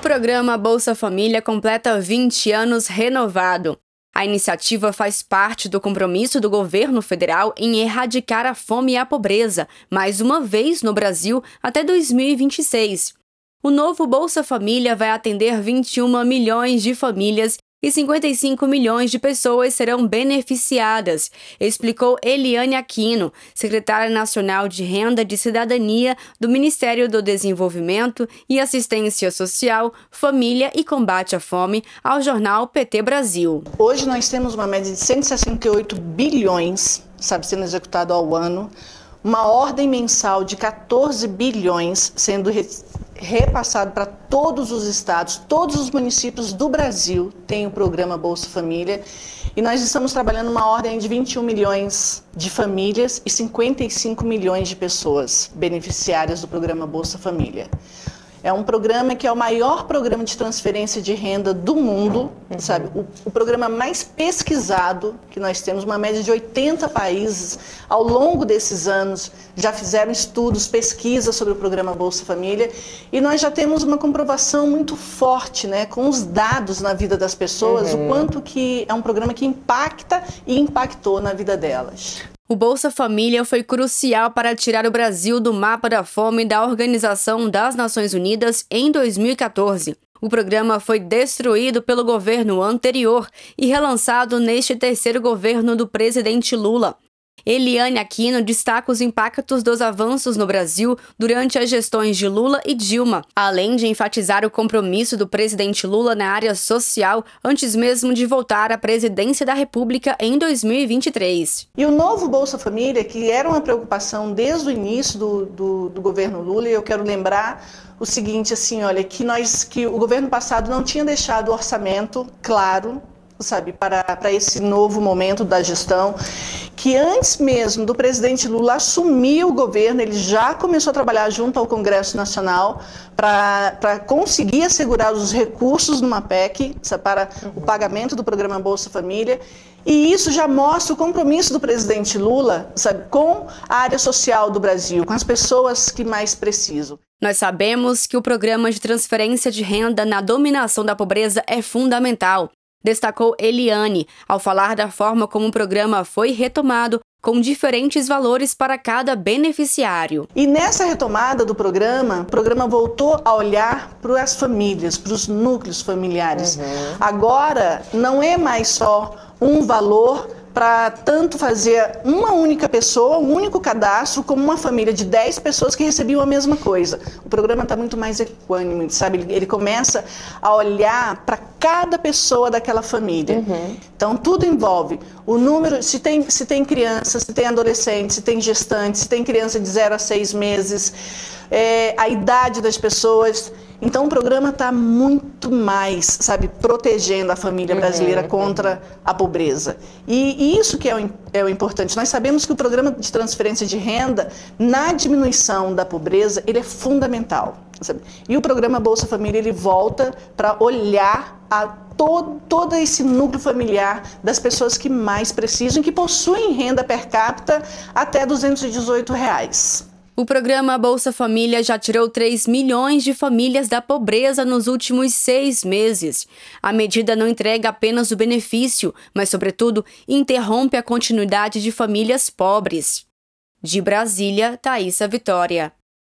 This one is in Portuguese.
O programa Bolsa Família completa 20 anos renovado. A iniciativa faz parte do compromisso do governo federal em erradicar a fome e a pobreza, mais uma vez no Brasil, até 2026. O novo Bolsa Família vai atender 21 milhões de famílias e 55 milhões de pessoas serão beneficiadas, explicou Eliane Aquino, secretária nacional de Renda de Cidadania do Ministério do Desenvolvimento e Assistência Social, Família e Combate à Fome, ao jornal PT Brasil. Hoje nós temos uma média de 168 bilhões, sabe, sendo executado ao ano, uma ordem mensal de 14 bilhões sendo repassado para todos os estados, todos os municípios do Brasil têm o programa Bolsa Família. E nós estamos trabalhando uma ordem de 21 milhões de famílias e 55 milhões de pessoas beneficiárias do programa Bolsa Família. É um programa que é o maior programa de transferência de renda do mundo, sabe? O, o, programa mais pesquisado que nós temos, uma média de 80 países ao longo desses anos já fizeram estudos, pesquisas sobre o programa Bolsa Família e nós já temos uma comprovação muito forte, né, com os dados na vida das pessoas, uhum. o quanto que é um programa que impacta e impactou na vida delas. O Bolsa Família foi crucial para tirar o Brasil do mapa da fome da Organização das Nações Unidas em 2014. O programa foi destruído pelo governo anterior e relançado neste terceiro governo do presidente Lula. Eliane Aquino destaca os impactos dos avanços no Brasil durante as gestões de Lula e Dilma, além de enfatizar o compromisso do presidente Lula na área social antes mesmo de voltar à presidência da República em 2023. E o novo Bolsa Família, que era uma preocupação desde o início do, do, do governo Lula, e eu quero lembrar o seguinte, assim, olha, que nós, que o governo passado não tinha deixado o orçamento claro sabe, para, para esse novo momento da gestão, que antes mesmo do presidente Lula assumir o governo, ele já começou a trabalhar junto ao Congresso Nacional para conseguir assegurar os recursos numa PEC para o pagamento do programa Bolsa Família. E isso já mostra o compromisso do presidente Lula sabe, com a área social do Brasil, com as pessoas que mais precisam. Nós sabemos que o programa de transferência de renda na dominação da pobreza é fundamental destacou Eliane ao falar da forma como o programa foi retomado com diferentes valores para cada beneficiário. E nessa retomada do programa, o programa voltou a olhar para as famílias, para os núcleos familiares. Uhum. Agora, não é mais só um valor para tanto fazer uma única pessoa, um único cadastro, como uma família de 10 pessoas que recebiam a mesma coisa. O programa está muito mais equânime, sabe? Ele, começa a olhar para cada pessoa daquela família. Uhum. Então, tudo envolve o número, se tem, se tem criança, se tem adolescente, se tem gestante, se tem criança de 0 a 6 meses, é, a idade das pessoas. Então o programa está muito mais, sabe, protegendo a família uhum, brasileira uhum, contra a pobreza. E, e, isso que é o, é o importante. Nós sabemos que o programa de transferência de renda, na diminuição da pobreza, ele é fundamental. Sabe? E o programa Bolsa Família, ele volta para olhar a todo, todo esse núcleo familiar das pessoas que mais precisam, que possuem renda per capita até 218 reais. O programa Bolsa Família já tirou 3 milhões de famílias da pobreza nos últimos seis meses. A medida não entrega apenas o benefício, mas, sobretudo, interrompe a continuidade de famílias pobres. De Brasília, Thaisa Vitória.